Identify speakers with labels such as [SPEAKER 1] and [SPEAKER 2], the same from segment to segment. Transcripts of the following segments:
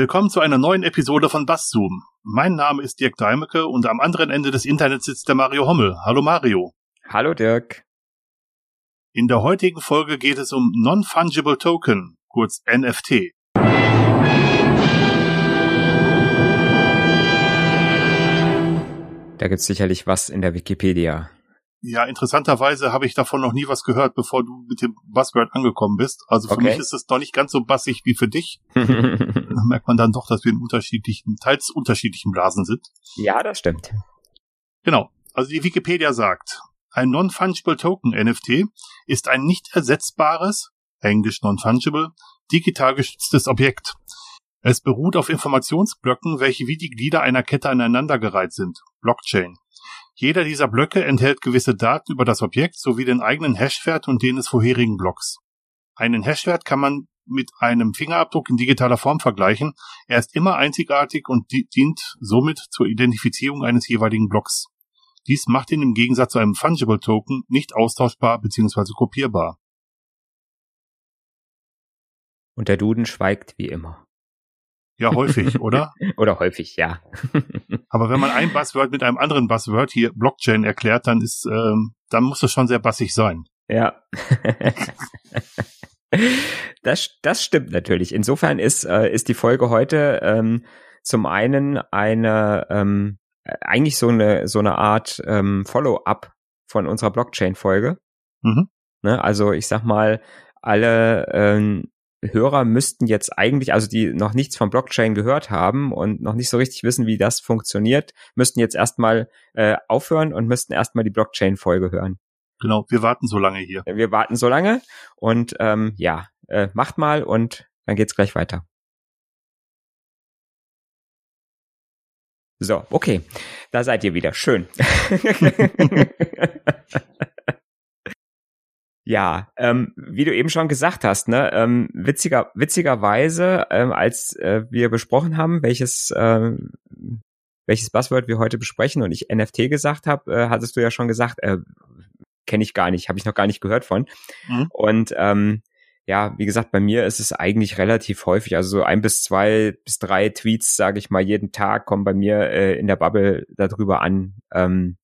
[SPEAKER 1] Willkommen zu einer neuen Episode von Basszoom. Mein Name ist Dirk Deimecke und am anderen Ende des Internets sitzt der Mario Hommel. Hallo Mario.
[SPEAKER 2] Hallo Dirk.
[SPEAKER 1] In der heutigen Folge geht es um Non-Fungible Token, kurz NFT.
[SPEAKER 2] Da gibt's sicherlich was in der Wikipedia.
[SPEAKER 1] Ja, interessanterweise habe ich davon noch nie was gehört, bevor du mit dem Buzzword angekommen bist. Also für okay. mich ist es noch nicht ganz so bassig wie für dich. da merkt man dann doch, dass wir in unterschiedlichen, teils unterschiedlichen Blasen sind.
[SPEAKER 2] Ja, das stimmt.
[SPEAKER 1] Genau. Also die Wikipedia sagt, ein Non-Fungible Token NFT ist ein nicht ersetzbares, englisch Non-Fungible, digital gestütztes Objekt. Es beruht auf Informationsblöcken, welche wie die Glieder einer Kette aneinandergereiht sind. Blockchain. Jeder dieser Blöcke enthält gewisse Daten über das Objekt sowie den eigenen Hashwert und den des vorherigen Blocks. Einen Hashwert kann man mit einem Fingerabdruck in digitaler Form vergleichen. Er ist immer einzigartig und dient somit zur Identifizierung eines jeweiligen Blocks. Dies macht ihn im Gegensatz zu einem Fungible Token nicht austauschbar bzw. kopierbar.
[SPEAKER 2] Und der Duden schweigt wie immer.
[SPEAKER 1] Ja, häufig, oder?
[SPEAKER 2] oder häufig, ja.
[SPEAKER 1] Aber wenn man ein Buzzword mit einem anderen Buzzword hier Blockchain erklärt, dann ist, ähm, dann muss das schon sehr bassig sein.
[SPEAKER 2] Ja. das, das stimmt natürlich. Insofern ist, äh, ist die Folge heute ähm, zum einen eine ähm, eigentlich so eine so eine Art ähm, Follow-up von unserer Blockchain-Folge. Mhm. Ne, also ich sag mal, alle ähm, Hörer müssten jetzt eigentlich, also die noch nichts von Blockchain gehört haben und noch nicht so richtig wissen, wie das funktioniert, müssten jetzt erstmal äh, aufhören und müssten erstmal die Blockchain-Folge hören.
[SPEAKER 1] Genau, wir warten so lange hier.
[SPEAKER 2] Wir warten so lange und ähm, ja, äh, macht mal und dann geht's gleich weiter. So, okay, da seid ihr wieder. Schön. Ja, ähm, wie du eben schon gesagt hast, ne, ähm, witziger, witzigerweise, ähm, als äh, wir besprochen haben, welches, äh, welches Buzzword wir heute besprechen und ich NFT gesagt habe, äh, hattest du ja schon gesagt, äh, kenne ich gar nicht, habe ich noch gar nicht gehört von. Mhm. Und ähm, ja, wie gesagt, bei mir ist es eigentlich relativ häufig, also so ein bis zwei bis drei Tweets, sage ich mal, jeden Tag kommen bei mir äh, in der Bubble darüber an, ähm,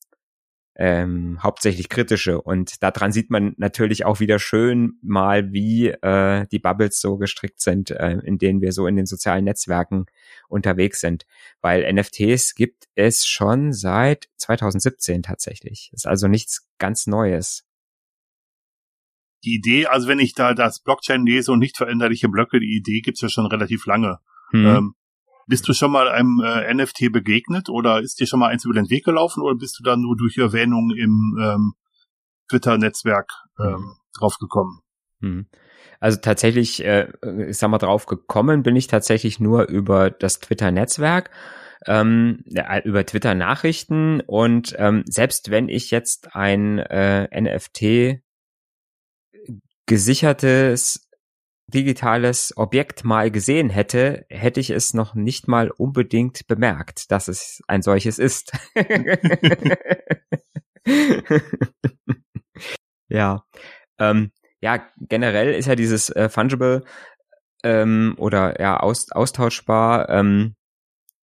[SPEAKER 2] ähm, hauptsächlich kritische. Und daran sieht man natürlich auch wieder schön mal, wie äh, die Bubbles so gestrickt sind, äh, in denen wir so in den sozialen Netzwerken unterwegs sind. Weil NFTs gibt es schon seit 2017 tatsächlich. Ist also nichts ganz Neues.
[SPEAKER 1] Die Idee, also wenn ich da das Blockchain lese und nicht veränderliche Blöcke, die Idee gibt's ja schon relativ lange. Hm. Ähm, bist du schon mal einem äh, NFT begegnet oder ist dir schon mal eins über den Weg gelaufen oder bist du da nur durch Erwähnung im ähm, Twitter-Netzwerk ähm, mhm. draufgekommen?
[SPEAKER 2] Mhm. Also tatsächlich, äh, ich sag mal, drauf gekommen bin ich tatsächlich nur über das Twitter-Netzwerk, ähm, über Twitter-Nachrichten und ähm, selbst wenn ich jetzt ein äh, NFT gesichertes digitales Objekt mal gesehen hätte, hätte ich es noch nicht mal unbedingt bemerkt, dass es ein solches ist. ja. Ähm, ja, generell ist ja dieses äh, Fungible ähm, oder ja aus, austauschbar ähm,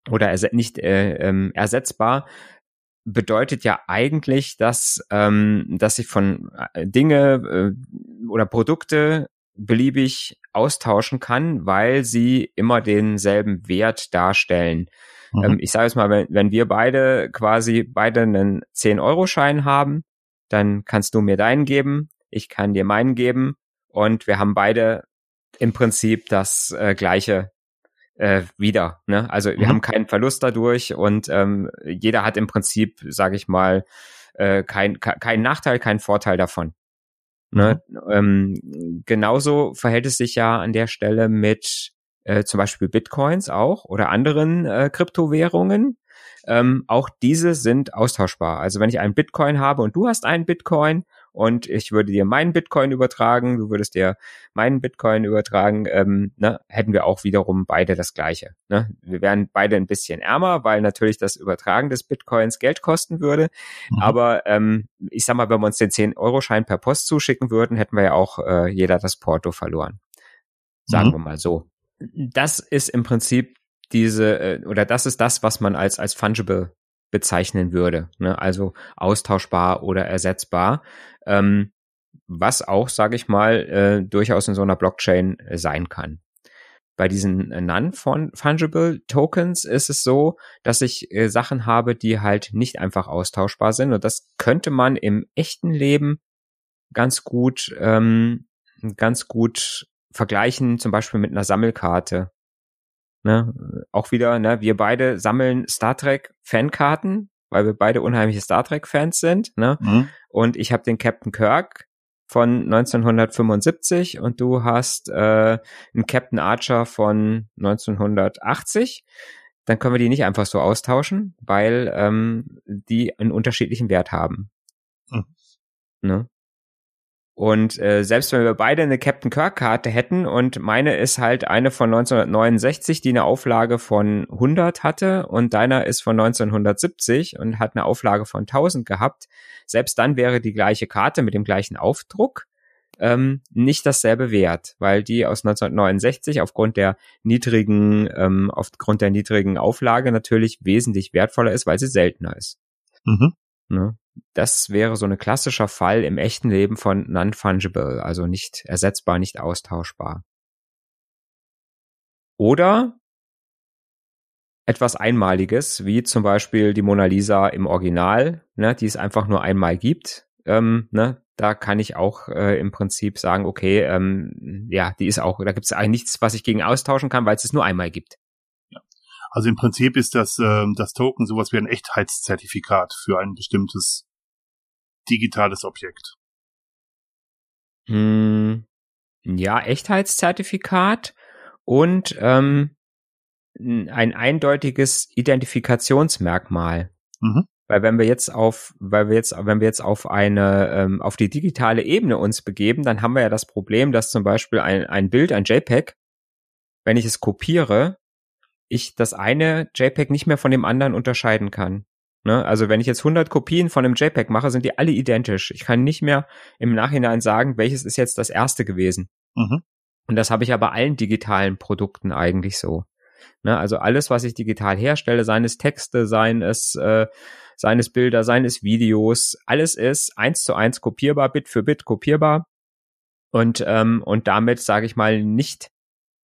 [SPEAKER 2] oder erse nicht äh, ähm, ersetzbar bedeutet ja eigentlich, dass ähm, dass ich von äh, Dinge äh, oder Produkte beliebig austauschen kann, weil sie immer denselben Wert darstellen. Mhm. Ähm, ich sage jetzt mal, wenn, wenn wir beide quasi beide einen 10-Euro-Schein haben, dann kannst du mir deinen geben, ich kann dir meinen geben und wir haben beide im Prinzip das äh, gleiche äh, wieder. Ne? Also wir mhm. haben keinen Verlust dadurch und ähm, jeder hat im Prinzip, sage ich mal, äh, kein, keinen Nachteil, keinen Vorteil davon. Ne? Mhm. Ähm, genauso verhält es sich ja an der Stelle mit äh, zum Beispiel Bitcoins auch oder anderen äh, Kryptowährungen. Ähm, auch diese sind austauschbar. Also wenn ich einen Bitcoin habe und du hast einen Bitcoin und ich würde dir meinen Bitcoin übertragen, du würdest dir meinen Bitcoin übertragen, ähm, ne, hätten wir auch wiederum beide das Gleiche. Ne? Wir wären beide ein bisschen ärmer, weil natürlich das Übertragen des Bitcoins Geld kosten würde. Mhm. Aber ähm, ich sag mal, wenn wir uns den 10-Euro-Schein per Post zuschicken würden, hätten wir ja auch äh, jeder das Porto verloren. Sagen mhm. wir mal so. Das ist im Prinzip diese, äh, oder das ist das, was man als, als fungible bezeichnen würde. Ne? Also austauschbar oder ersetzbar. Ähm, was auch, sage ich mal, äh, durchaus in so einer Blockchain äh, sein kann. Bei diesen äh, Non-Fungible Tokens ist es so, dass ich äh, Sachen habe, die halt nicht einfach austauschbar sind. Und das könnte man im echten Leben ganz gut, ähm, ganz gut vergleichen, zum Beispiel mit einer Sammelkarte. Ne? Auch wieder, ne, wir beide sammeln Star Trek Fankarten, weil wir beide unheimliche Star Trek Fans sind. Ne? Mhm. Und ich habe den Captain Kirk von 1975 und du hast äh, einen Captain Archer von 1980, dann können wir die nicht einfach so austauschen, weil ähm, die einen unterschiedlichen Wert haben. Hm. Ne? Und äh, selbst wenn wir beide eine Captain Kirk-Karte hätten und meine ist halt eine von 1969, die eine Auflage von 100 hatte und deiner ist von 1970 und hat eine Auflage von 1000 gehabt, selbst dann wäre die gleiche Karte mit dem gleichen Aufdruck ähm, nicht dasselbe Wert, weil die aus 1969 aufgrund der niedrigen, ähm, aufgrund der niedrigen Auflage natürlich wesentlich wertvoller ist, weil sie seltener ist. Mhm. Ne? Das wäre so ein klassischer Fall im echten Leben von non-fungible, also nicht ersetzbar, nicht austauschbar. Oder etwas Einmaliges, wie zum Beispiel die Mona Lisa im Original, ne, die es einfach nur einmal gibt. Ähm, ne, da kann ich auch äh, im Prinzip sagen, okay, ähm, ja, die ist auch, da gibt es eigentlich nichts, was ich gegen austauschen kann, weil es es nur einmal gibt.
[SPEAKER 1] Also im Prinzip ist das, äh, das Token sowas wie ein Echtheitszertifikat für ein bestimmtes digitales Objekt.
[SPEAKER 2] Hm, ja, Echtheitszertifikat und ähm, ein eindeutiges Identifikationsmerkmal. Mhm. Weil wenn wir jetzt auf, weil wir jetzt, wenn wir jetzt auf eine, ähm, auf die digitale Ebene uns begeben, dann haben wir ja das Problem, dass zum Beispiel ein, ein Bild, ein JPEG, wenn ich es kopiere, ich das eine JPEG nicht mehr von dem anderen unterscheiden kann. Ne? Also wenn ich jetzt 100 Kopien von einem JPEG mache, sind die alle identisch. Ich kann nicht mehr im Nachhinein sagen, welches ist jetzt das erste gewesen. Mhm. Und das habe ich aber allen digitalen Produkten eigentlich so. Ne? Also alles, was ich digital herstelle, seien es Texte, seien es, äh, seien es Bilder, seien es Videos, alles ist eins zu eins kopierbar, Bit für Bit kopierbar. Und, ähm, und damit, sage ich mal, nicht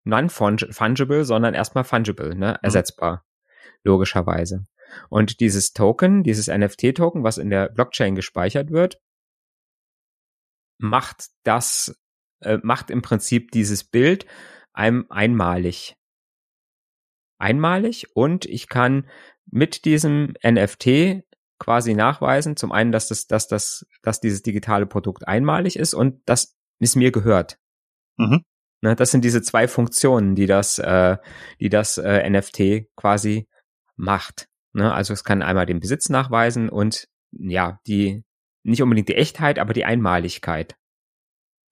[SPEAKER 2] non-fungible, sondern erstmal fungible, ne? Mhm. ersetzbar, logischerweise. Und dieses Token, dieses NFT-Token, was in der Blockchain gespeichert wird, macht das, äh, macht im Prinzip dieses Bild einem einmalig. Einmalig und ich kann mit diesem NFT quasi nachweisen, zum einen, dass das, dass das, dass dieses digitale Produkt einmalig ist und dass es mir gehört. Mhm. Ne, das sind diese zwei Funktionen, die das, äh, die das äh, NFT quasi macht. Ne? Also es kann einmal den Besitz nachweisen und ja, die nicht unbedingt die Echtheit, aber die Einmaligkeit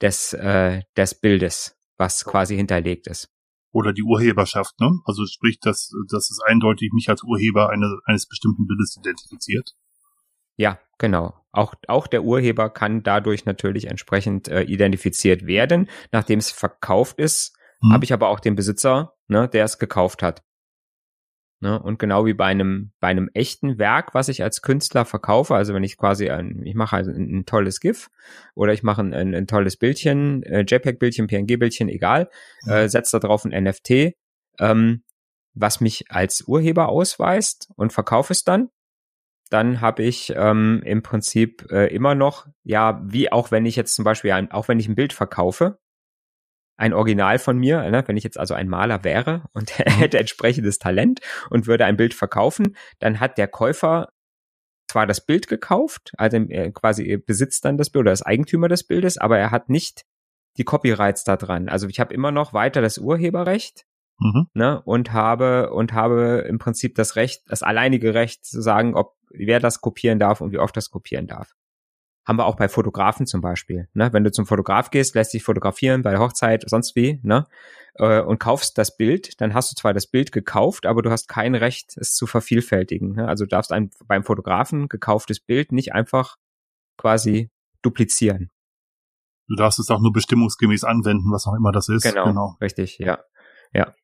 [SPEAKER 2] des, äh, des Bildes, was quasi hinterlegt ist.
[SPEAKER 1] Oder die Urheberschaft, ne? Also sprich, dass, dass es eindeutig mich als Urheber eine, eines bestimmten Bildes identifiziert.
[SPEAKER 2] Ja, genau. Auch, auch der Urheber kann dadurch natürlich entsprechend äh, identifiziert werden. Nachdem es verkauft ist, hm. habe ich aber auch den Besitzer, ne, der es gekauft hat. Ne? Und genau wie bei einem, bei einem echten Werk, was ich als Künstler verkaufe, also wenn ich quasi ein, ich mache also ein, ein tolles GIF oder ich mache ein, ein, ein tolles Bildchen, äh, JPEG-Bildchen, PNG-Bildchen, egal, mhm. äh, setze da drauf ein NFT, ähm, was mich als Urheber ausweist und verkaufe es dann. Dann habe ich ähm, im Prinzip äh, immer noch, ja, wie auch wenn ich jetzt zum Beispiel, ein, auch wenn ich ein Bild verkaufe, ein Original von mir, ne? wenn ich jetzt also ein Maler wäre und mhm. hätte entsprechendes Talent und würde ein Bild verkaufen, dann hat der Käufer zwar das Bild gekauft, also er quasi besitzt dann das Bild oder ist Eigentümer des Bildes, aber er hat nicht die Copyrights da dran. Also ich habe immer noch weiter das Urheberrecht mhm. ne, und habe und habe im Prinzip das Recht, das alleinige Recht zu sagen, ob wer das kopieren darf und wie oft das kopieren darf. Haben wir auch bei Fotografen zum Beispiel. Ne? Wenn du zum Fotograf gehst, lässt dich fotografieren bei der Hochzeit, sonst wie, ne? Äh, und kaufst das Bild, dann hast du zwar das Bild gekauft, aber du hast kein Recht, es zu vervielfältigen. Ne? Also du darfst ein beim Fotografen gekauftes Bild nicht einfach quasi duplizieren.
[SPEAKER 1] Du darfst es auch nur bestimmungsgemäß anwenden, was auch immer das ist.
[SPEAKER 2] Genau, genau. richtig, ja. Ja.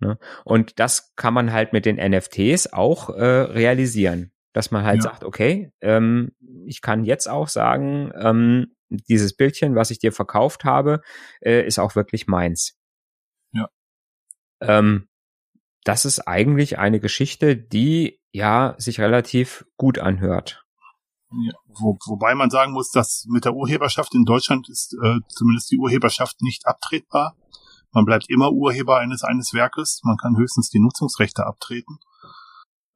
[SPEAKER 2] Ne? Und das kann man halt mit den NFTs auch äh, realisieren, dass man halt ja. sagt, okay, ähm, ich kann jetzt auch sagen, ähm, dieses Bildchen, was ich dir verkauft habe, äh, ist auch wirklich meins.
[SPEAKER 1] Ja.
[SPEAKER 2] Ähm, das ist eigentlich eine Geschichte, die ja sich relativ gut anhört.
[SPEAKER 1] Ja, wo, wobei man sagen muss, dass mit der Urheberschaft in Deutschland ist äh, zumindest die Urheberschaft nicht abtretbar. Man bleibt immer Urheber eines eines Werkes. Man kann höchstens die Nutzungsrechte abtreten.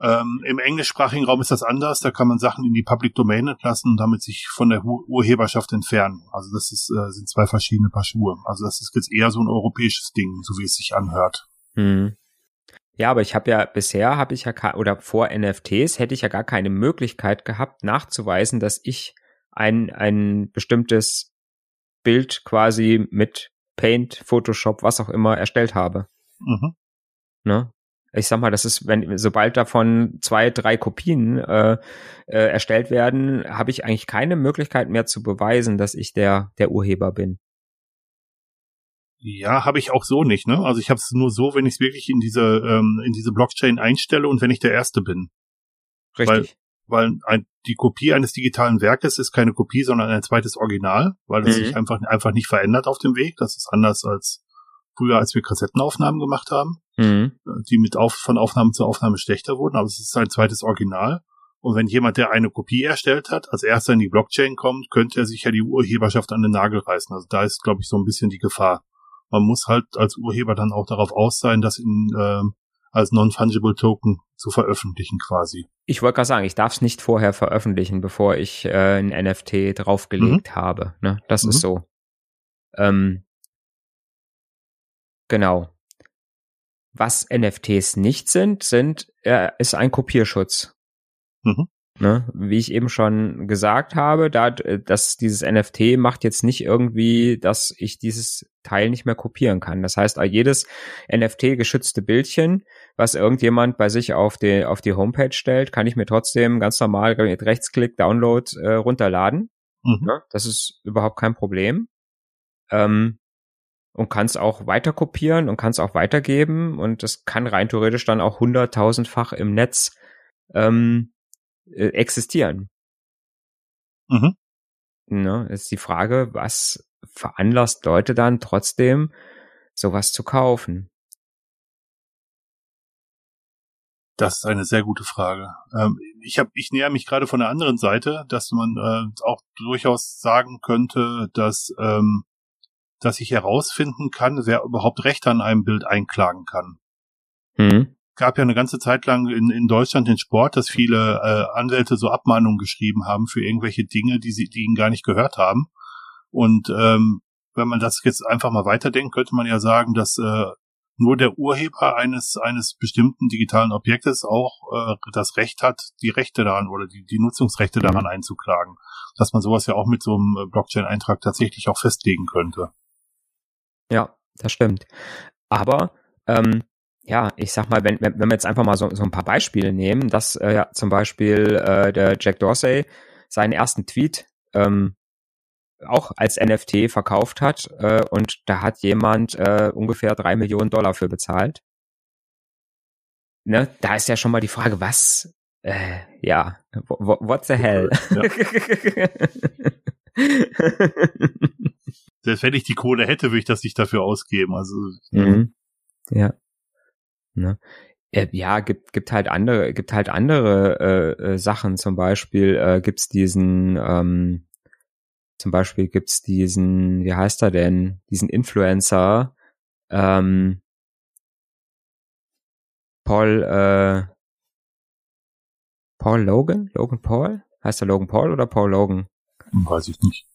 [SPEAKER 1] Ähm, Im englischsprachigen Raum ist das anders. Da kann man Sachen in die Public Domain entlassen und damit sich von der Urheberschaft entfernen. Also das ist, äh, sind zwei verschiedene Paar Schuhe. Also das ist jetzt eher so ein europäisches Ding, so wie es sich anhört.
[SPEAKER 2] Hm. Ja, aber ich habe ja bisher habe ich ja oder vor NFTs hätte ich ja gar keine Möglichkeit gehabt nachzuweisen, dass ich ein ein bestimmtes Bild quasi mit Paint, Photoshop, was auch immer erstellt habe. Mhm. Ne? Ich sag mal, das ist, wenn sobald davon zwei, drei Kopien äh, äh, erstellt werden, habe ich eigentlich keine Möglichkeit mehr zu beweisen, dass ich der der Urheber bin.
[SPEAKER 1] Ja, habe ich auch so nicht, ne? Also ich habe es nur so, wenn ich es wirklich in diese ähm, in diese Blockchain einstelle und wenn ich der Erste bin.
[SPEAKER 2] Richtig.
[SPEAKER 1] Weil, weil ein, die Kopie eines digitalen Werkes ist keine Kopie, sondern ein zweites Original, weil es mhm. sich einfach einfach nicht verändert auf dem Weg. Das ist anders als früher, als wir Kassettenaufnahmen gemacht haben, mhm. die mit auf, von Aufnahme zu Aufnahme schlechter wurden. Aber es ist ein zweites Original. Und wenn jemand, der eine Kopie erstellt hat, als erster in die Blockchain kommt, könnte er sich ja die Urheberschaft an den Nagel reißen. Also da ist, glaube ich, so ein bisschen die Gefahr man muss halt als Urheber dann auch darauf aus sein, das in, äh, als Non-Fungible Token zu veröffentlichen quasi.
[SPEAKER 2] Ich wollte gerade sagen, ich darf es nicht vorher veröffentlichen, bevor ich äh, ein NFT draufgelegt mhm. habe. Ne? Das mhm. ist so. Ähm, genau. Was NFTs nicht sind, sind äh, ist ein Kopierschutz. Mhm. Ne, wie ich eben schon gesagt habe, da, dass dieses NFT macht jetzt nicht irgendwie, dass ich dieses Teil nicht mehr kopieren kann. Das heißt, jedes NFT geschützte Bildchen, was irgendjemand bei sich auf die, auf die Homepage stellt, kann ich mir trotzdem ganz normal mit Rechtsklick Download äh, runterladen. Mhm. Ne, das ist überhaupt kein Problem. Ähm, und kann es auch weiter kopieren und kann es auch weitergeben und das kann rein theoretisch dann auch hunderttausendfach im Netz ähm, äh, existieren. Mhm. Ne, ist die Frage, was veranlasst Leute dann trotzdem sowas zu kaufen?
[SPEAKER 1] Das ist eine sehr gute Frage. Ähm, ich hab, ich näher mich gerade von der anderen Seite, dass man äh, auch durchaus sagen könnte, dass ähm, dass ich herausfinden kann, wer überhaupt Recht an einem Bild einklagen kann. Mhm gab ja eine ganze Zeit lang in, in Deutschland den Sport, dass viele äh, Anwälte so Abmahnungen geschrieben haben für irgendwelche Dinge, die sie, die ihnen gar nicht gehört haben. Und ähm, wenn man das jetzt einfach mal weiterdenkt, könnte man ja sagen, dass äh, nur der Urheber eines eines bestimmten digitalen Objektes auch äh, das Recht hat, die Rechte daran oder die, die Nutzungsrechte mhm. daran einzuklagen. Dass man sowas ja auch mit so einem Blockchain-Eintrag tatsächlich auch festlegen könnte.
[SPEAKER 2] Ja, das stimmt. Aber ähm, ja, ich sag mal, wenn, wenn, wenn wir jetzt einfach mal so, so ein paar Beispiele nehmen, dass äh, ja, zum Beispiel äh, der Jack Dorsey seinen ersten Tweet ähm, auch als NFT verkauft hat äh, und da hat jemand äh, ungefähr drei Millionen Dollar für bezahlt. Ne, da ist ja schon mal die Frage, was, äh, ja, what the hell? Ja.
[SPEAKER 1] Selbst wenn ich die Kohle hätte, würde ich das nicht dafür ausgeben. Also
[SPEAKER 2] mhm. ja. Ne? Äh, ja, gibt gibt halt andere gibt halt andere äh, äh, Sachen. Zum Beispiel äh, gibt's diesen ähm, zum Beispiel gibt's diesen wie heißt er denn diesen Influencer ähm, Paul äh, Paul Logan Logan Paul heißt er Logan Paul oder Paul Logan?
[SPEAKER 1] Weiß ich nicht.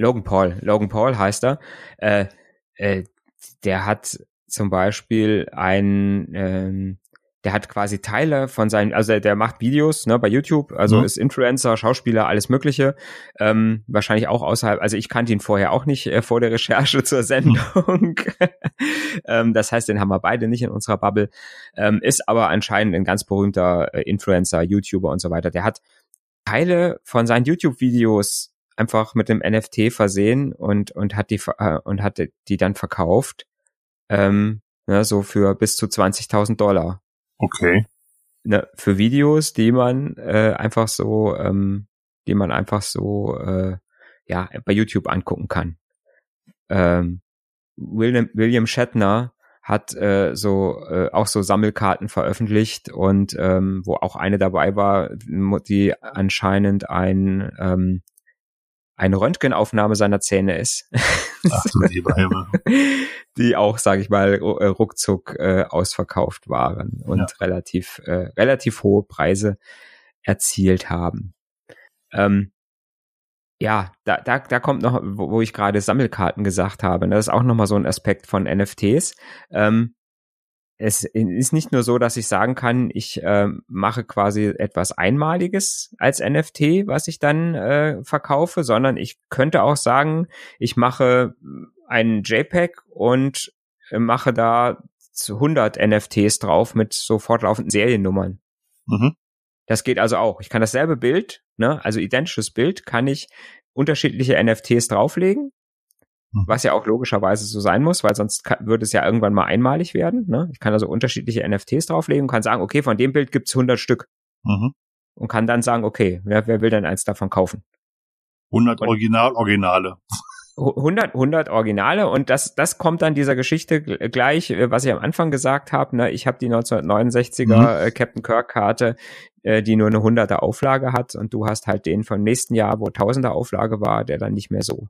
[SPEAKER 2] Logan Paul Logan Paul heißt er. Äh, äh, der hat zum Beispiel ein, ähm, der hat quasi Teile von seinen, also der macht Videos ne, bei YouTube, also mhm. ist Influencer, Schauspieler, alles Mögliche. Ähm, wahrscheinlich auch außerhalb, also ich kannte ihn vorher auch nicht äh, vor der Recherche zur Sendung. Mhm. ähm, das heißt, den haben wir beide nicht in unserer Bubble. Ähm, ist aber anscheinend ein ganz berühmter äh, Influencer, YouTuber und so weiter. Der hat Teile von seinen YouTube-Videos einfach mit dem NFT versehen und und hat die äh, und hat die dann verkauft ähm, Ne, so für bis zu 20.000 Dollar.
[SPEAKER 1] Okay.
[SPEAKER 2] Ne, für Videos, die man äh, einfach so, ähm, die man einfach so, äh, ja, bei YouTube angucken kann. Ähm, William, William Shatner hat äh, so äh, auch so Sammelkarten veröffentlicht und ähm, wo auch eine dabei war, die anscheinend ein ähm, eine Röntgenaufnahme seiner Zähne ist. Ach Himmel. Die auch, sage ich mal, äh, ruckzuck äh, ausverkauft waren und ja. relativ äh, relativ hohe Preise erzielt haben. Ähm, ja, da, da, da kommt noch, wo, wo ich gerade Sammelkarten gesagt habe. Das ist auch nochmal so ein Aspekt von NFTs. Ähm, es ist nicht nur so, dass ich sagen kann, ich äh, mache quasi etwas Einmaliges als NFT, was ich dann äh, verkaufe, sondern ich könnte auch sagen, ich mache einen JPEG und äh, mache da 100 NFTs drauf mit so fortlaufenden Seriennummern. Mhm. Das geht also auch. Ich kann dasselbe Bild, ne, also identisches Bild, kann ich unterschiedliche NFTs drauflegen. Was ja auch logischerweise so sein muss, weil sonst kann, würde es ja irgendwann mal einmalig werden. Ne? Ich kann also unterschiedliche NFTs drauflegen und kann sagen, okay, von dem Bild gibt's 100 Stück. Mhm. Und kann dann sagen, okay, wer, wer will denn eins davon kaufen?
[SPEAKER 1] 100 Original-Originale.
[SPEAKER 2] 100, 100 Originale und das, das kommt dann dieser Geschichte gleich, äh, was ich am Anfang gesagt habe. Ne? Ich habe die 1969er mhm. Äh, Captain Kirk Karte, äh, die nur eine 100er Auflage hat und du hast halt den vom nächsten Jahr, wo 1000er Auflage war, der dann nicht mehr so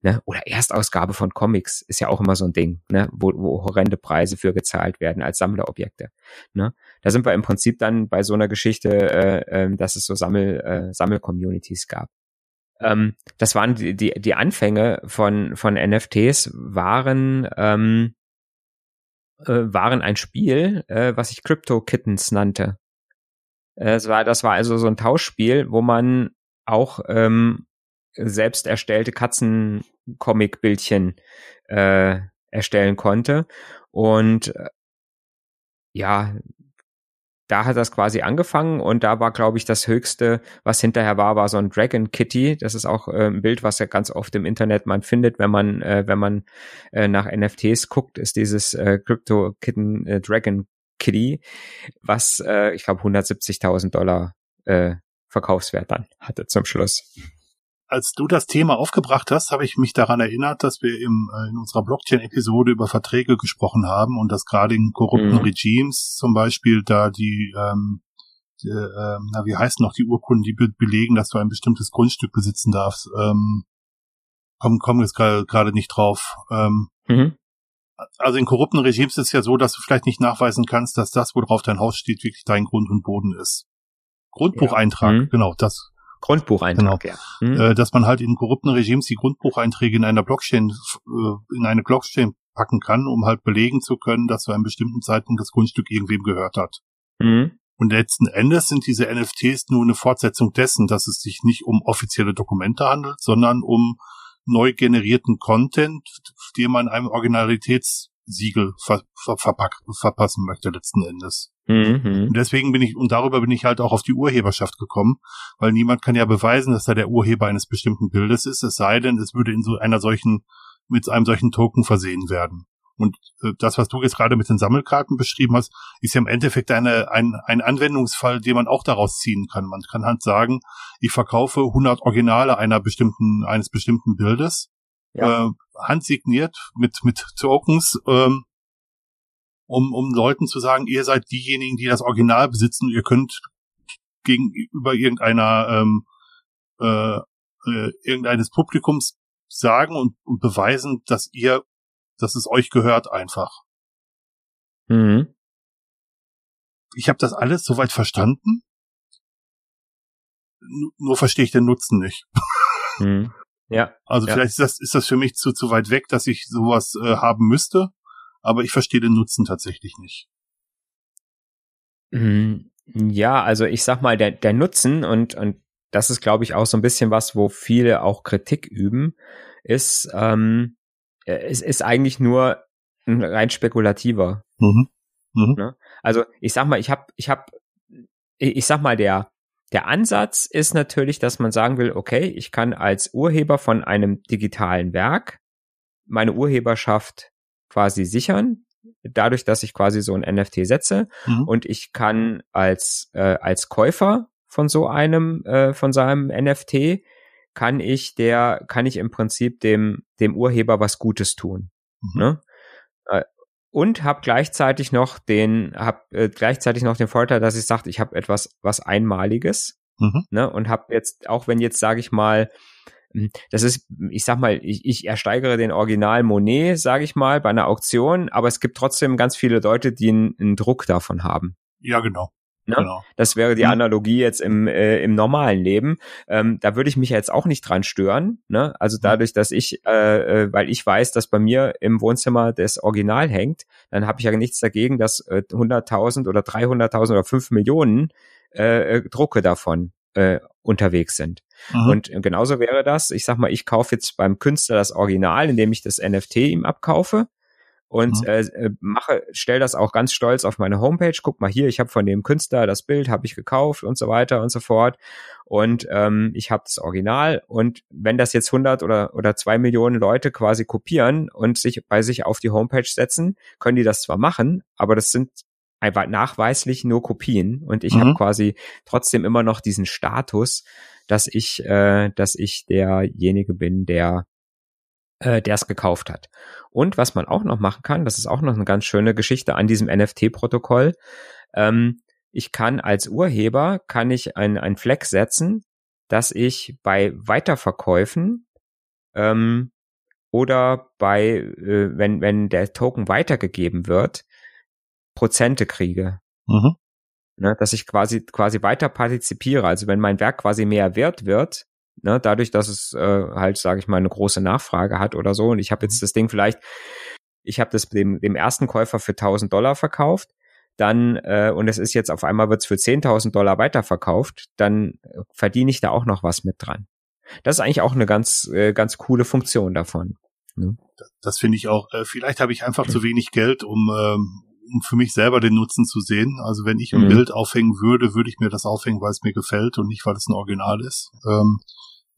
[SPEAKER 2] Ne? Oder Erstausgabe von Comics ist ja auch immer so ein Ding, ne? wo, wo horrende Preise für gezahlt werden als Sammlerobjekte. Ne? Da sind wir im Prinzip dann bei so einer Geschichte, äh, äh, dass es so Sammel, äh, Sammel-Communities gab. Ähm, das waren die, die, die Anfänge von, von NFTs waren, ähm, äh, waren ein Spiel, äh, was ich Crypto Kittens nannte. Äh, es war, das war also so ein Tauschspiel, wo man auch ähm, selbst erstellte Katzen-Comic-Bildchen äh, erstellen konnte. Und äh, ja, da hat das quasi angefangen und da war, glaube ich, das Höchste, was hinterher war, war so ein Dragon Kitty. Das ist auch äh, ein Bild, was ja ganz oft im Internet man findet, wenn man, äh, wenn man äh, nach NFTs guckt, ist dieses äh, Crypto Kitten äh, Dragon Kitty, was äh, ich glaube 170.000 Dollar äh, Verkaufswert dann hatte zum Schluss
[SPEAKER 1] als du das Thema aufgebracht hast, habe ich mich daran erinnert, dass wir im, äh, in unserer Blockchain-Episode über Verträge gesprochen haben und dass gerade in korrupten mhm. Regimes zum Beispiel da die, ähm, die äh, na, wie heißen noch die Urkunden, die be belegen, dass du ein bestimmtes Grundstück besitzen darfst. Ähm, kommen kommen jetzt gerade nicht drauf. Ähm, mhm. Also in korrupten Regimes ist es ja so, dass du vielleicht nicht nachweisen kannst, dass das, worauf dein Haus steht, wirklich dein Grund und Boden ist. Grundbucheintrag, ja. mhm. genau, das
[SPEAKER 2] Grundbucheintrag,
[SPEAKER 1] genau. ja. Hm. Äh, dass man halt in korrupten Regimes die Grundbucheinträge in einer Blockchain, äh, in eine Blockchain packen kann, um halt belegen zu können, dass zu einem bestimmten Zeitpunkt das Grundstück irgendwem gehört hat. Mhm. Und letzten Endes sind diese NFTs nur eine Fortsetzung dessen, dass es sich nicht um offizielle Dokumente handelt, sondern um neu generierten Content, den man einem Originalitätssiegel ver ver verpassen möchte letzten Endes. Mhm. Und deswegen bin ich, und darüber bin ich halt auch auf die Urheberschaft gekommen, weil niemand kann ja beweisen, dass er der Urheber eines bestimmten Bildes ist, es sei denn, es würde in so einer solchen, mit einem solchen Token versehen werden. Und äh, das, was du jetzt gerade mit den Sammelkarten beschrieben hast, ist ja im Endeffekt eine, ein, ein Anwendungsfall, den man auch daraus ziehen kann. Man kann halt sagen, ich verkaufe 100 Originale einer bestimmten, eines bestimmten Bildes, ja. äh, handsigniert mit, mit Tokens, ähm, um, um Leuten zu sagen, ihr seid diejenigen, die das Original besitzen, ihr könnt gegenüber irgendeiner ähm, äh, äh, irgendeines Publikums sagen und, und beweisen, dass ihr, dass es euch gehört einfach. Mhm. Ich habe das alles soweit verstanden. N nur verstehe ich den Nutzen nicht.
[SPEAKER 2] Mhm. Ja.
[SPEAKER 1] Also
[SPEAKER 2] ja.
[SPEAKER 1] vielleicht ist das, ist das für mich zu, zu weit weg, dass ich sowas äh, haben müsste aber ich verstehe den Nutzen tatsächlich nicht.
[SPEAKER 2] Mhm. Ja, also ich sag mal, der, der Nutzen und, und das ist, glaube ich, auch so ein bisschen was, wo viele auch Kritik üben, ist, ähm, es ist eigentlich nur ein rein spekulativer. Mhm. Mhm. Ne? Also ich sag mal, ich habe, ich habe, ich sag mal, der, der Ansatz ist natürlich, dass man sagen will, okay, ich kann als Urheber von einem digitalen Werk meine Urheberschaft quasi sichern, dadurch, dass ich quasi so ein NFT setze mhm. und ich kann als äh, als Käufer von so einem äh, von seinem NFT kann ich der kann ich im Prinzip dem dem Urheber was Gutes tun. Mhm. Ne? Und habe gleichzeitig noch den habe äh, gleichzeitig noch den Vorteil, dass ich sage, ich habe etwas was einmaliges mhm. ne und habe jetzt auch wenn jetzt sage ich mal hm, das ist, ich sag mal, ich, ich ersteigere den Original Monet, sage ich mal, bei einer Auktion, aber es gibt trotzdem ganz viele Leute, die einen, einen Druck davon haben.
[SPEAKER 1] Ja, genau.
[SPEAKER 2] Ne? Genau. Das wäre die mhm. Analogie jetzt im, äh, im normalen Leben. Ähm, da würde ich mich jetzt auch nicht dran stören. Ne? Also mhm. dadurch, dass ich, äh, äh, weil ich weiß, dass bei mir im Wohnzimmer das Original hängt, dann habe ich ja nichts dagegen, dass äh, 100.000 oder 300.000 oder 5 Millionen äh, äh, Drucke davon äh, unterwegs sind. Mhm. Und genauso wäre das, ich sag mal, ich kaufe jetzt beim Künstler das Original, indem ich das NFT ihm abkaufe und mhm. äh, äh mache, stell das auch ganz stolz auf meine Homepage. Guck mal hier, ich habe von dem Künstler das Bild, habe ich gekauft und so weiter und so fort. Und ähm, ich habe das Original. Und wenn das jetzt 100 oder oder zwei Millionen Leute quasi kopieren und sich bei sich auf die Homepage setzen, können die das zwar machen, aber das sind einfach nachweislich nur Kopien und ich mhm. habe quasi trotzdem immer noch diesen Status, dass ich, äh, dass ich derjenige bin, der äh, der es gekauft hat. Und was man auch noch machen kann, das ist auch noch eine ganz schöne Geschichte an diesem NFT-Protokoll. Ähm, ich kann als Urheber kann ich ein, ein Fleck setzen, dass ich bei Weiterverkäufen ähm, oder bei, äh, wenn, wenn der Token weitergegeben wird, Prozente kriege. Mhm. Ne, dass ich quasi quasi weiter partizipiere. Also wenn mein Werk quasi mehr wert wird, ne, dadurch, dass es äh, halt, sage ich mal, eine große Nachfrage hat oder so. Und ich habe jetzt mhm. das Ding vielleicht, ich habe das dem, dem ersten Käufer für 1000 Dollar verkauft, dann äh, und es ist jetzt auf einmal wird's für 10.000 Dollar weiterverkauft, dann äh, verdiene ich da auch noch was mit dran. Das ist eigentlich auch eine ganz äh, ganz coole Funktion davon.
[SPEAKER 1] Ne? Das, das finde ich auch. Äh, vielleicht habe ich einfach zu wenig Geld, um ähm, um für mich selber den Nutzen zu sehen. Also wenn ich ein mhm. Bild aufhängen würde, würde ich mir das aufhängen, weil es mir gefällt und nicht, weil es ein Original ist. Ähm,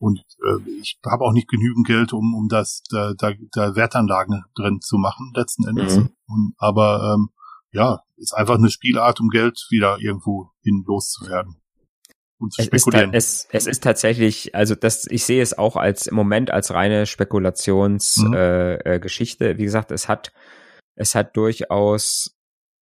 [SPEAKER 1] und äh, ich habe auch nicht genügend Geld, um, um das da, da, da Wertanlagen drin zu machen, letzten Endes. Mhm. Und, aber ähm, ja, ist einfach eine Spielart, um Geld wieder irgendwo hin loszuwerden.
[SPEAKER 2] Und zu es spekulieren. Ist, es, es ist tatsächlich, also das, ich sehe es auch als im Moment als reine Spekulationsgeschichte. Mhm. Äh, äh, Geschichte. Wie gesagt, es hat, es hat durchaus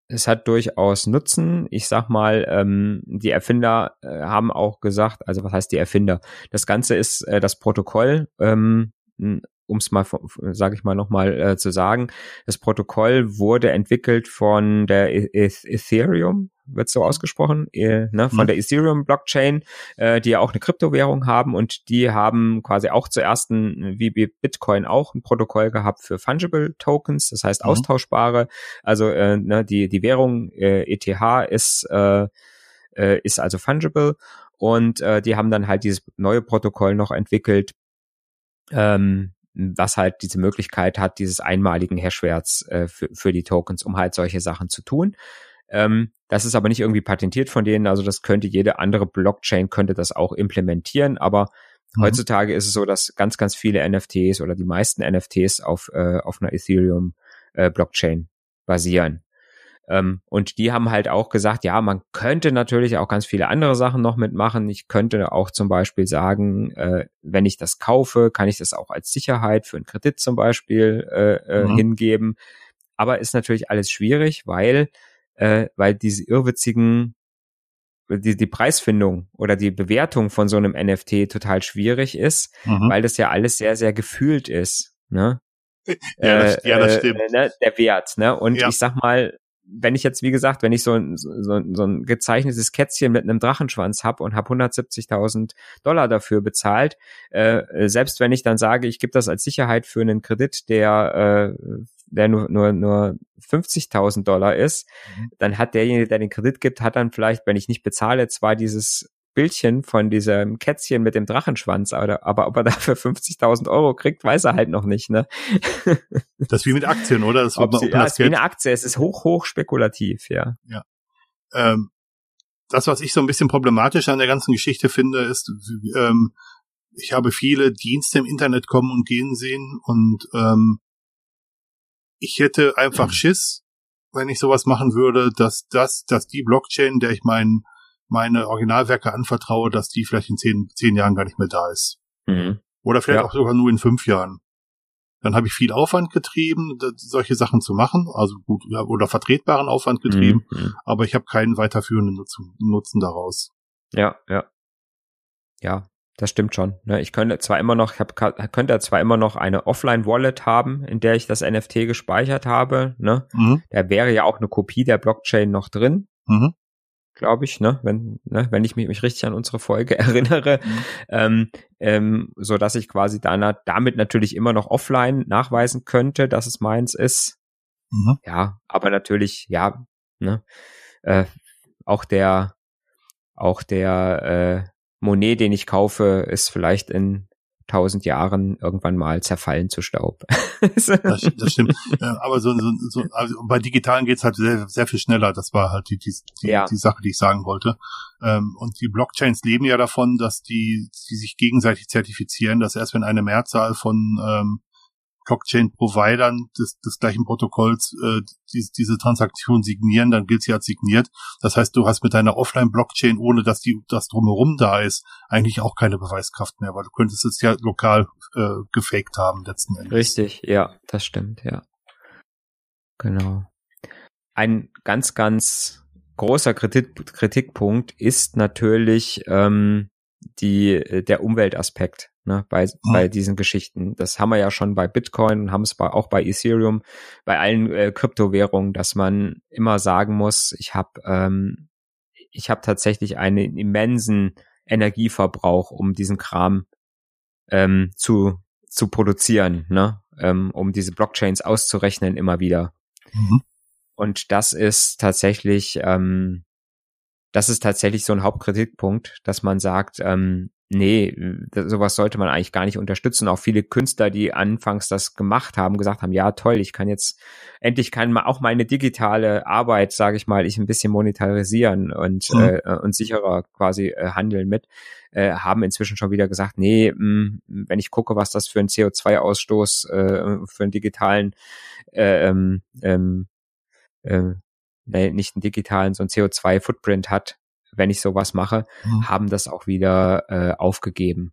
[SPEAKER 2] es hat durchaus Nutzen. Ich sag mal, ähm, die Erfinder äh, haben auch gesagt, also was heißt die Erfinder? Das Ganze ist äh, das Protokoll, ähm, um es mal, sage ich mal nochmal äh, zu sagen. Das Protokoll wurde entwickelt von der e-, e-, Ethereum wird so ausgesprochen, äh, ne, von mhm. der Ethereum Blockchain, äh, die ja auch eine Kryptowährung haben und die haben quasi auch zuerst ein, wie Bitcoin auch ein Protokoll gehabt für fungible Tokens, das heißt mhm. austauschbare. Also äh, ne, die die Währung äh, ETH ist äh, äh, ist also fungible und äh, die haben dann halt dieses neue Protokoll noch entwickelt. Ähm, was halt diese Möglichkeit hat, dieses einmaligen Hashwerts äh, für, für die Tokens, um halt solche Sachen zu tun. Ähm, das ist aber nicht irgendwie patentiert von denen, also das könnte jede andere Blockchain könnte das auch implementieren, aber mhm. heutzutage ist es so, dass ganz, ganz viele NFTs oder die meisten NFTs auf, äh, auf einer Ethereum äh, Blockchain basieren. Ähm, und die haben halt auch gesagt, ja, man könnte natürlich auch ganz viele andere Sachen noch mitmachen. Ich könnte auch zum Beispiel sagen, äh, wenn ich das kaufe, kann ich das auch als Sicherheit für einen Kredit zum Beispiel äh, äh, mhm. hingeben. Aber ist natürlich alles schwierig, weil äh, weil diese irrwitzigen die, die Preisfindung oder die Bewertung von so einem NFT total schwierig ist, mhm. weil das ja alles sehr, sehr gefühlt ist. Ne?
[SPEAKER 1] Ja, das, äh, ja, das stimmt.
[SPEAKER 2] Äh, ne, der Wert. Ne? Und ja. ich sag mal, wenn ich jetzt, wie gesagt, wenn ich so ein, so, so ein gezeichnetes Kätzchen mit einem Drachenschwanz hab und habe 170.000 Dollar dafür bezahlt, äh, selbst wenn ich dann sage, ich gebe das als Sicherheit für einen Kredit, der äh, der nur, nur, nur 50.000 Dollar ist, mhm. dann hat derjenige, der den Kredit gibt, hat dann vielleicht, wenn ich nicht bezahle, zwar dieses Bildchen von diesem Kätzchen mit dem Drachenschwanz, aber, aber ob er dafür 50.000 Euro kriegt, weiß er halt noch nicht, ne?
[SPEAKER 1] Das ist wie mit Aktien, oder? Das
[SPEAKER 2] ob sie, ja, das ist wie eine Aktie, es ist hoch, hoch spekulativ, ja.
[SPEAKER 1] Ja. Ähm, das, was ich so ein bisschen problematisch an der ganzen Geschichte finde, ist, ähm, ich habe viele Dienste im Internet kommen und gehen sehen und ähm, ich hätte einfach mhm. Schiss, wenn ich sowas machen würde, dass das, dass die Blockchain, der ich mein, meine Originalwerke anvertraue, dass die vielleicht in zehn, zehn Jahren gar nicht mehr da ist. Mhm. Oder vielleicht ja. auch sogar nur in fünf Jahren. Dann habe ich viel Aufwand getrieben, solche Sachen zu machen, also gut, oder vertretbaren Aufwand getrieben, mhm. mhm. aber ich habe keinen weiterführenden Nutzen, Nutzen daraus.
[SPEAKER 2] Ja, ja. Ja, das stimmt schon. Ne? Ich könnte zwar immer noch, ich hab, könnte zwar immer noch eine Offline-Wallet haben, in der ich das NFT gespeichert habe. Ne? Mhm. Da wäre ja auch eine Kopie der Blockchain noch drin. Mhm glaube ich, ne, wenn, ne, wenn ich mich, mich richtig an unsere Folge erinnere, mhm. ähm, ähm, so dass ich quasi dann damit natürlich immer noch offline nachweisen könnte, dass es meins ist. Mhm. Ja, aber natürlich, ja, ne, äh, auch der, auch der äh, Monet, den ich kaufe, ist vielleicht in tausend Jahren irgendwann mal zerfallen zu Staub.
[SPEAKER 1] das, das stimmt. Aber so, so, so also bei digitalen geht's halt sehr, sehr viel schneller. Das war halt die, die, die, ja. die Sache, die ich sagen wollte. Ähm, und die Blockchains leben ja davon, dass die, die sich gegenseitig zertifizieren, dass erst wenn eine Mehrzahl von ähm, Blockchain-Providern des, des gleichen Protokolls äh, die, diese Transaktion signieren, dann gilt sie als signiert. Das heißt, du hast mit deiner Offline-Blockchain, ohne dass die das drumherum da ist, eigentlich auch keine Beweiskraft mehr, weil du könntest es ja lokal äh, gefaked haben letzten Endes.
[SPEAKER 2] Richtig, ja, das stimmt, ja. Genau. Ein ganz, ganz großer Kritik, Kritikpunkt ist natürlich ähm, die, der Umweltaspekt ne, bei, mhm. bei diesen Geschichten. Das haben wir ja schon bei Bitcoin und haben es bei, auch bei Ethereum, bei allen äh, Kryptowährungen, dass man immer sagen muss, ich habe ähm, ich habe tatsächlich einen immensen Energieverbrauch, um diesen Kram ähm, zu zu produzieren, ne, ähm, um diese Blockchains auszurechnen immer wieder. Mhm. Und das ist tatsächlich ähm, das ist tatsächlich so ein Hauptkritikpunkt, dass man sagt, ähm, nee, sowas sollte man eigentlich gar nicht unterstützen. Auch viele Künstler, die anfangs das gemacht haben, gesagt haben, ja toll, ich kann jetzt endlich kann mal auch meine digitale Arbeit, sage ich mal, ich ein bisschen monetarisieren und mhm. äh, und sicherer quasi äh, handeln mit, äh, haben inzwischen schon wieder gesagt, nee, mh, mm, wenn ich gucke, was das für ein CO2-Ausstoß äh, für einen digitalen äh, ähm, ähm, äh, nicht einen digitalen, so einen CO2-Footprint hat, wenn ich sowas mache, mhm. haben das auch wieder äh, aufgegeben.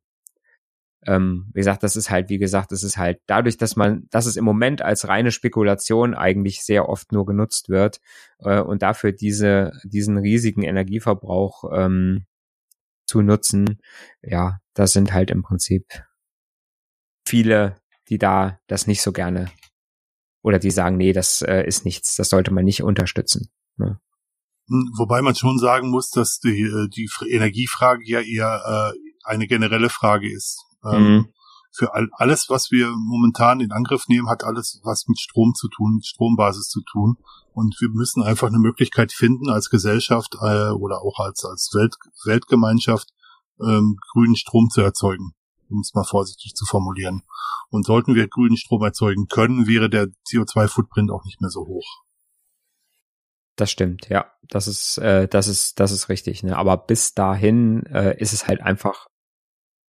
[SPEAKER 2] Ähm, wie gesagt, das ist halt, wie gesagt, das ist halt dadurch, dass man, dass es im Moment als reine Spekulation eigentlich sehr oft nur genutzt wird äh, und dafür diese, diesen riesigen Energieverbrauch ähm, zu nutzen, ja, das sind halt im Prinzip viele, die da das nicht so gerne oder die sagen, nee, das äh, ist nichts, das sollte man nicht unterstützen. Ne?
[SPEAKER 1] Hm, wobei man schon sagen muss, dass die, äh, die Energiefrage ja eher äh, eine generelle Frage ist. Ähm, mhm. Für all, alles, was wir momentan in Angriff nehmen, hat alles was mit Strom zu tun, Strombasis zu tun. Und wir müssen einfach eine Möglichkeit finden, als Gesellschaft äh, oder auch als, als Welt, Weltgemeinschaft ähm, grünen Strom zu erzeugen, um es mal vorsichtig zu formulieren. Und sollten wir grünen Strom erzeugen können, wäre der CO2-Footprint auch nicht mehr so hoch.
[SPEAKER 2] Das stimmt, ja. Das ist, äh, das ist, das ist richtig. Ne? Aber bis dahin äh, ist es halt einfach,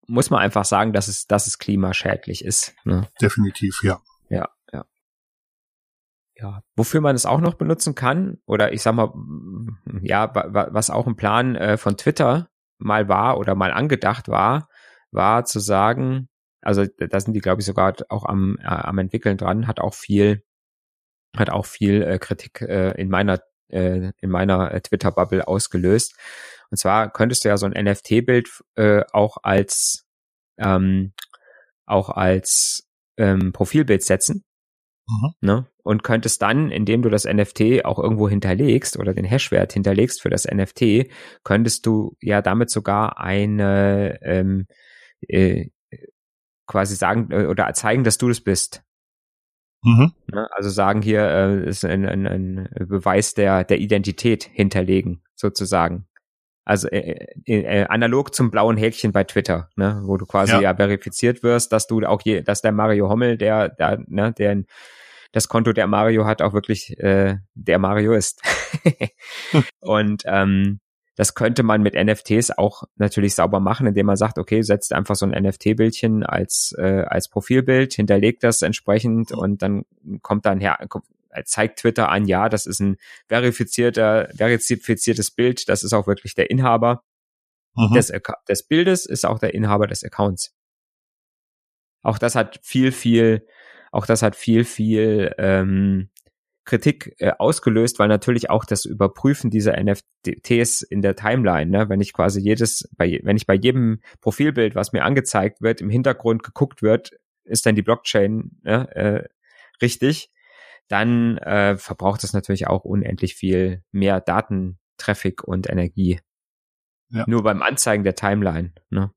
[SPEAKER 2] muss man einfach sagen, dass es, dass es klimaschädlich ist. Ne?
[SPEAKER 1] Definitiv, ja.
[SPEAKER 2] Ja, ja. Ja, wofür man es auch noch benutzen kann, oder ich sag mal, ja, was auch ein Plan äh, von Twitter mal war oder mal angedacht war, war zu sagen, also da sind die, glaube ich, sogar auch am, äh, am entwickeln dran, hat auch viel, hat auch viel äh, Kritik äh, in meiner äh, in meiner äh, Twitter-Bubble ausgelöst. Und zwar könntest du ja so ein NFT-Bild äh, auch als ähm, auch als ähm, Profilbild setzen. Mhm. Ne? Und könntest dann, indem du das NFT auch irgendwo hinterlegst oder den Hashwert hinterlegst für das NFT, könntest du ja damit sogar eine ähm, äh, quasi sagen äh, oder zeigen, dass du das bist. Mhm. Ne? Also sagen hier äh, ist ein, ein, ein Beweis der, der Identität hinterlegen, sozusagen. Also äh, äh, äh, analog zum blauen Häkchen bei Twitter, ne, wo du quasi ja. ja, verifiziert wirst, dass du auch je, dass der Mario Hommel, der, der, ne, der das Konto der Mario hat, auch wirklich äh, der Mario ist. hm. Und ähm, das könnte man mit NFTs auch natürlich sauber machen, indem man sagt, okay, setzt einfach so ein NFT-Bildchen als, äh, als Profilbild, hinterlegt das entsprechend und dann kommt dann her, zeigt Twitter an, ja, das ist ein verifizierter, verifiziertes Bild, das ist auch wirklich der Inhaber mhm. des, des Bildes, ist auch der Inhaber des Accounts. Auch das hat viel, viel, auch das hat viel, viel ähm, Kritik äh, ausgelöst, weil natürlich auch das Überprüfen dieser NFTs in der Timeline, ne, wenn ich quasi jedes, bei, wenn ich bei jedem Profilbild, was mir angezeigt wird, im Hintergrund geguckt wird, ist dann die Blockchain ne, äh, richtig, dann äh, verbraucht es natürlich auch unendlich viel mehr Datentraffic und Energie. Ja. Nur beim Anzeigen der Timeline. Ne?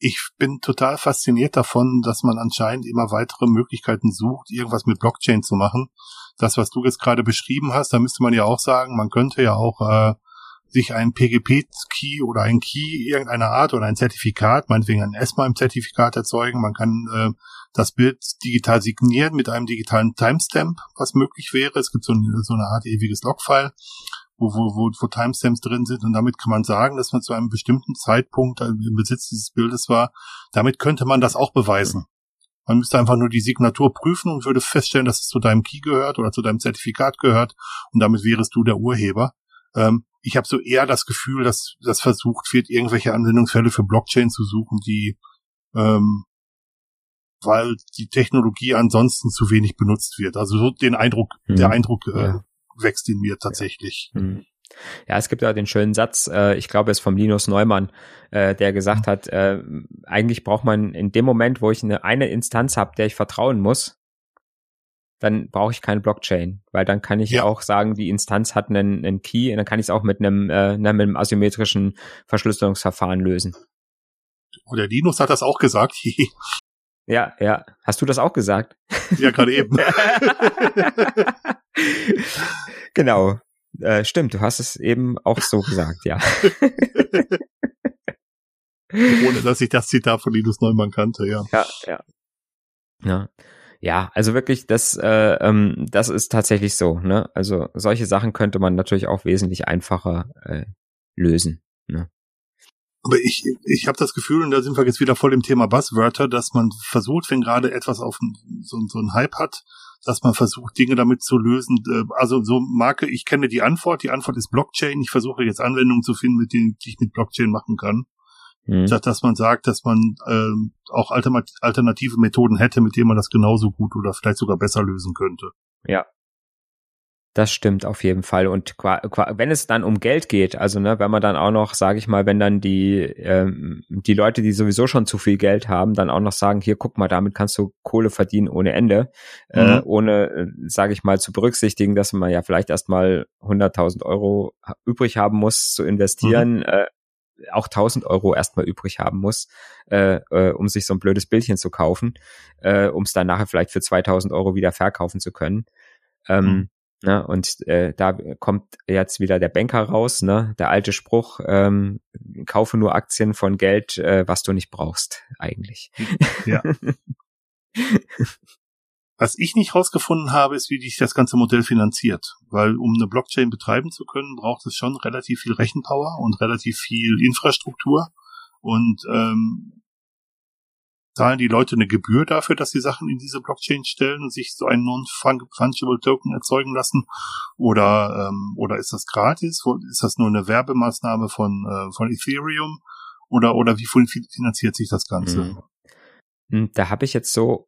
[SPEAKER 1] ich bin total fasziniert davon, dass man anscheinend immer weitere Möglichkeiten sucht, irgendwas mit Blockchain zu machen. Das, was du jetzt gerade beschrieben hast, da müsste man ja auch sagen, man könnte ja auch äh, sich einen PGP-Key oder ein Key irgendeiner Art oder ein Zertifikat, meinetwegen ein ESMA im Zertifikat erzeugen. Man kann äh, das Bild digital signieren mit einem digitalen Timestamp, was möglich wäre. Es gibt so, eine, so eine Art ewiges Logfile wo, wo, wo, wo Timestamps drin sind und damit kann man sagen, dass man zu einem bestimmten Zeitpunkt im Besitz dieses Bildes war. Damit könnte man das auch beweisen. Man müsste einfach nur die Signatur prüfen und würde feststellen, dass es zu deinem Key gehört oder zu deinem Zertifikat gehört und damit wärest du der Urheber. Ähm, ich habe so eher das Gefühl, dass das versucht wird, irgendwelche Anwendungsfälle für Blockchain zu suchen, die ähm, weil die Technologie ansonsten zu wenig benutzt wird. Also so den Eindruck, mhm. der Eindruck äh, ja wächst in mir tatsächlich.
[SPEAKER 2] Ja. Hm. Ja, es gibt ja den schönen Satz, äh, ich glaube, es ist vom Linus Neumann, äh, der gesagt hat, äh, eigentlich braucht man in dem Moment, wo ich eine, eine Instanz habe, der ich vertrauen muss, dann brauche ich keine Blockchain, weil dann kann ich ja. auch sagen, die Instanz hat einen, einen Key und dann kann ich es auch mit einem, äh, mit einem asymmetrischen Verschlüsselungsverfahren lösen.
[SPEAKER 1] Und der Linus hat das auch gesagt.
[SPEAKER 2] ja, ja. Hast du das auch gesagt?
[SPEAKER 1] Ja, gerade eben.
[SPEAKER 2] genau. Äh, stimmt, du hast es eben auch so gesagt, ja.
[SPEAKER 1] Ohne dass ich das Zitat von Linus Neumann kannte, ja.
[SPEAKER 2] Ja, ja. Ja. Ja, also wirklich, das, äh, ähm, das ist tatsächlich so. Ne? Also solche Sachen könnte man natürlich auch wesentlich einfacher äh, lösen. Ne?
[SPEAKER 1] Aber ich, ich habe das Gefühl, und da sind wir jetzt wieder voll im Thema Buzzwörter, dass man versucht, wenn gerade etwas auf so, so einen Hype hat, dass man versucht, Dinge damit zu lösen. Äh, also so Marke, ich kenne die Antwort, die Antwort ist Blockchain. Ich versuche jetzt Anwendungen zu finden, mit denen ich mit Blockchain machen kann. Mhm. Statt dass man sagt, dass man ähm, auch alternative Methoden hätte, mit denen man das genauso gut oder vielleicht sogar besser lösen könnte.
[SPEAKER 2] Ja, das stimmt auf jeden Fall. Und wenn es dann um Geld geht, also ne, wenn man dann auch noch, sage ich mal, wenn dann die ähm, die Leute, die sowieso schon zu viel Geld haben, dann auch noch sagen, hier guck mal, damit kannst du Kohle verdienen ohne Ende, äh, mhm. äh, ohne, sage ich mal, zu berücksichtigen, dass man ja vielleicht erstmal 100.000 Euro übrig haben muss zu investieren. Mhm. Äh, auch 1000 Euro erstmal übrig haben muss, äh, äh, um sich so ein blödes Bildchen zu kaufen, äh, um es dann nachher vielleicht für 2000 Euro wieder verkaufen zu können. Ähm, mhm Ne? Und äh, da kommt jetzt wieder der Banker raus, ne? der alte Spruch, ähm, kaufe nur Aktien von Geld, äh, was du nicht brauchst, eigentlich.
[SPEAKER 1] Ja. Was ich nicht rausgefunden habe, ist, wie sich das ganze Modell finanziert. Weil um eine Blockchain betreiben zu können, braucht es schon relativ viel Rechenpower und relativ viel Infrastruktur. Und ähm, Zahlen die Leute eine Gebühr dafür, dass sie Sachen in diese Blockchain stellen und sich so einen non-fungible Token erzeugen lassen? Oder, ähm, oder ist das gratis? Ist das nur eine Werbemaßnahme von, äh, von Ethereum? Oder, oder wie finanziert sich das Ganze? Hm.
[SPEAKER 2] hm da habe ich jetzt so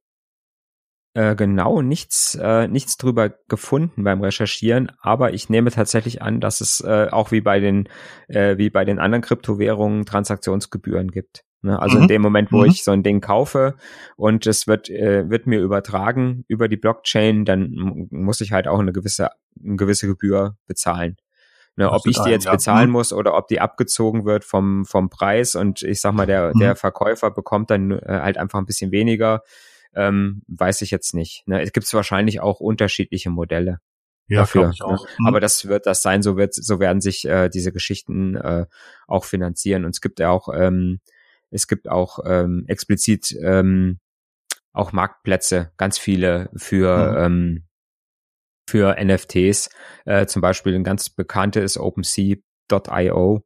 [SPEAKER 2] äh, genau nichts, äh, nichts drüber gefunden beim Recherchieren, aber ich nehme tatsächlich an, dass es äh, auch wie bei den, äh, wie bei den anderen Kryptowährungen Transaktionsgebühren gibt. Ne? Also mhm. in dem Moment, wo mhm. ich so ein Ding kaufe und es wird, äh, wird mir übertragen über die Blockchain, dann muss ich halt auch eine gewisse, eine gewisse Gebühr bezahlen. Ne, ob ich die jetzt bezahlen mhm. muss oder ob die abgezogen wird vom, vom Preis und ich sag mal, der, der mhm. Verkäufer bekommt dann äh, halt einfach ein bisschen weniger, ähm, weiß ich jetzt nicht. Ne? Es gibt wahrscheinlich auch unterschiedliche Modelle. Ja, dafür. Ich auch. Ne? Mhm. Aber das wird das sein, so wird, so werden sich äh, diese Geschichten äh, auch finanzieren. Und es gibt ja auch ähm, es gibt auch ähm, explizit ähm, auch Marktplätze, ganz viele für, mhm. ähm, für NFTs. Äh, zum Beispiel ein ganz bekannte ist OpenSea.io.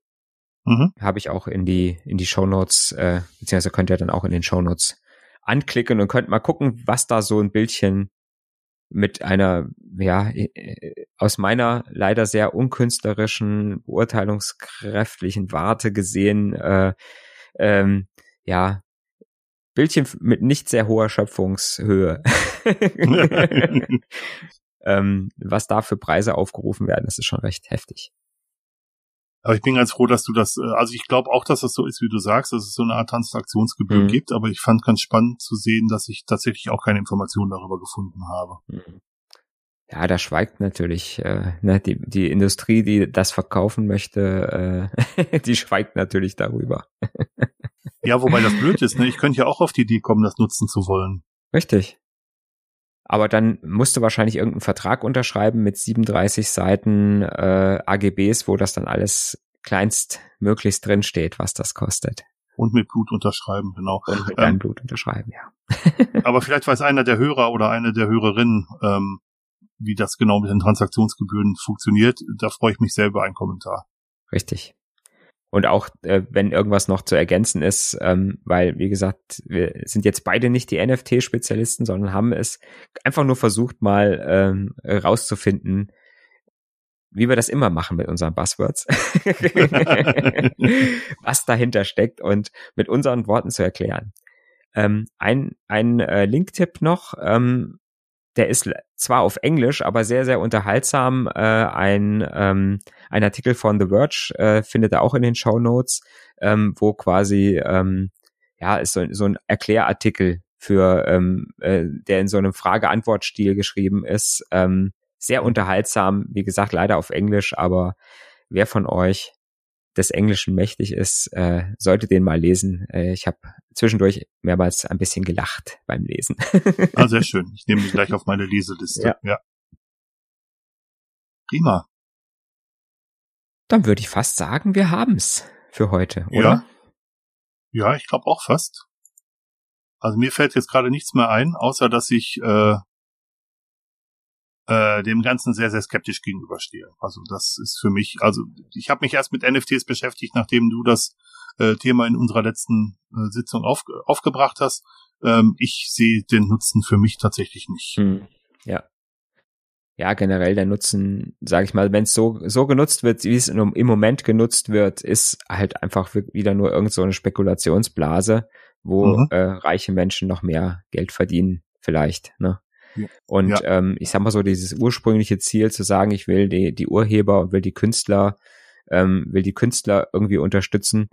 [SPEAKER 2] Mhm. Habe ich auch in die, in die Show Notes, äh, beziehungsweise könnt ihr dann auch in den Show Notes anklicken und könnt mal gucken, was da so ein Bildchen mit einer, ja, aus meiner leider sehr unkünstlerischen, beurteilungskräftlichen Warte gesehen, äh, ähm, ja, Bildchen mit nicht sehr hoher Schöpfungshöhe. ähm, was da für Preise aufgerufen werden, das ist schon recht heftig.
[SPEAKER 1] Aber ich bin ganz froh, dass du das, äh, also ich glaube auch, dass das so ist, wie du sagst, dass es so eine Art Transaktionsgebühr mhm. gibt, aber ich fand ganz spannend zu sehen, dass ich tatsächlich auch keine Informationen darüber gefunden habe.
[SPEAKER 2] Mhm. Ja, da schweigt natürlich äh, ne, die, die Industrie, die das verkaufen möchte, äh, die schweigt natürlich darüber.
[SPEAKER 1] ja, wobei das blöd ist, ne? Ich könnte ja auch auf die Idee kommen, das nutzen zu wollen.
[SPEAKER 2] Richtig. Aber dann musst du wahrscheinlich irgendeinen Vertrag unterschreiben mit 37 Seiten äh, AGBs, wo das dann alles kleinstmöglichst drin steht, was das kostet.
[SPEAKER 1] Und mit Blut unterschreiben, genau.
[SPEAKER 2] Und mit deinem ähm, Blut unterschreiben, ja.
[SPEAKER 1] aber vielleicht weiß einer der Hörer oder eine der Hörerinnen, ähm, wie das genau mit den Transaktionsgebühren funktioniert. Da freue ich mich selber einen Kommentar.
[SPEAKER 2] Richtig. Und auch, äh, wenn irgendwas noch zu ergänzen ist, ähm, weil, wie gesagt, wir sind jetzt beide nicht die NFT-Spezialisten, sondern haben es einfach nur versucht, mal ähm, rauszufinden, wie wir das immer machen mit unseren Buzzwords, was dahinter steckt und mit unseren Worten zu erklären. Ähm, ein ein äh, Link-Tipp noch, ähm, der ist zwar auf Englisch, aber sehr, sehr unterhaltsam. Äh, ein, ähm, ein Artikel von The Verge äh, findet er auch in den Show Notes, ähm, wo quasi, ähm, ja, ist so, so ein Erklärartikel für, ähm, äh, der in so einem Frage-Antwort-Stil geschrieben ist. Ähm, sehr unterhaltsam, wie gesagt, leider auf Englisch, aber wer von euch des Englischen mächtig ist, äh, sollte den mal lesen. Äh, ich habe zwischendurch mehrmals ein bisschen gelacht beim Lesen.
[SPEAKER 1] ah, sehr schön. Ich nehme dich gleich auf meine Leseliste. Ja. ja. Prima.
[SPEAKER 2] Dann würde ich fast sagen, wir haben's für heute, oder?
[SPEAKER 1] Ja, ja ich glaube auch fast. Also mir fällt jetzt gerade nichts mehr ein, außer dass ich äh, äh, dem Ganzen sehr, sehr skeptisch gegenüberstehe. Also das ist für mich, also ich habe mich erst mit NFTs beschäftigt, nachdem du das äh, Thema in unserer letzten äh, Sitzung auf, aufgebracht hast. Ähm, ich sehe den Nutzen für mich tatsächlich nicht. Hm,
[SPEAKER 2] ja. Ja, generell der Nutzen, sage ich mal, wenn es so so genutzt wird, wie es im Moment genutzt wird, ist halt einfach wieder nur irgend so eine Spekulationsblase, wo mhm. äh, reiche Menschen noch mehr Geld verdienen, vielleicht. Ne? Und ja. ähm, ich sag mal so, dieses ursprüngliche Ziel zu sagen, ich will die, die Urheber und will die Künstler, ähm, will die Künstler irgendwie unterstützen,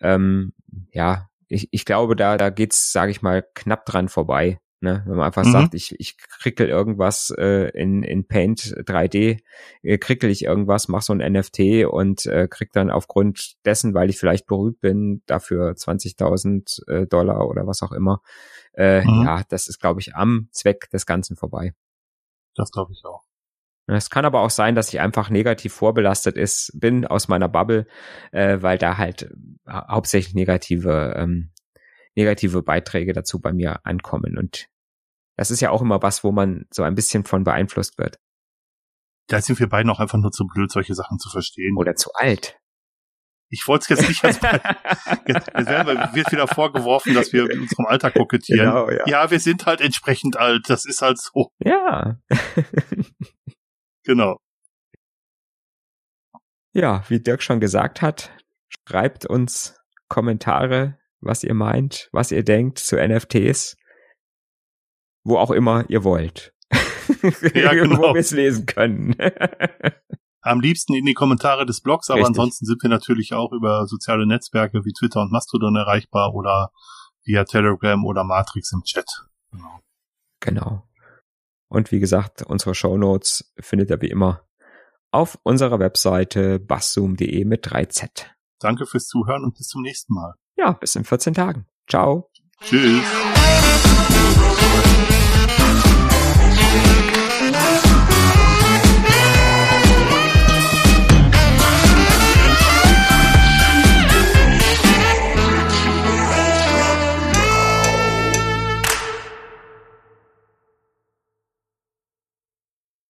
[SPEAKER 2] ähm, ja, ich, ich glaube, da, da geht's, sage ich mal, knapp dran vorbei. Ne? Wenn man einfach mhm. sagt, ich, ich krickel irgendwas äh, in, in Paint 3D, äh, krickel ich irgendwas, mach so ein NFT und äh, krieg dann aufgrund dessen, weil ich vielleicht berühmt bin, dafür 20.000 äh, Dollar oder was auch immer. Äh, mhm. Ja, das ist, glaube ich, am Zweck des Ganzen vorbei.
[SPEAKER 1] Das glaube ich auch.
[SPEAKER 2] Es kann aber auch sein, dass ich einfach negativ vorbelastet ist, bin aus meiner Bubble, äh, weil da halt hauptsächlich negative ähm, negative Beiträge dazu bei mir ankommen. Und das ist ja auch immer was, wo man so ein bisschen von beeinflusst wird.
[SPEAKER 1] Da sind wir beide noch einfach nur zu blöd, solche Sachen zu verstehen.
[SPEAKER 2] Oder zu alt.
[SPEAKER 1] Ich wollte es jetzt nicht als jetzt, wird wieder vorgeworfen, dass wir in unserem Alter kokettieren. Genau, ja. ja, wir sind halt entsprechend alt. Das ist halt so.
[SPEAKER 2] Ja.
[SPEAKER 1] genau.
[SPEAKER 2] Ja, wie Dirk schon gesagt hat, schreibt uns Kommentare was ihr meint, was ihr denkt zu NFTs, wo auch immer ihr wollt. Ja, genau. wo wir es lesen können.
[SPEAKER 1] Am liebsten in die Kommentare des Blogs, aber Richtig. ansonsten sind wir natürlich auch über soziale Netzwerke wie Twitter und Mastodon erreichbar oder via Telegram oder Matrix im Chat.
[SPEAKER 2] Genau. genau. Und wie gesagt, unsere Show Notes findet ihr wie immer auf unserer Webseite basszoom.de mit 3Z.
[SPEAKER 1] Danke fürs Zuhören und bis zum nächsten Mal
[SPEAKER 2] ja, bis in 14 Tagen. Ciao.
[SPEAKER 1] Tschüss.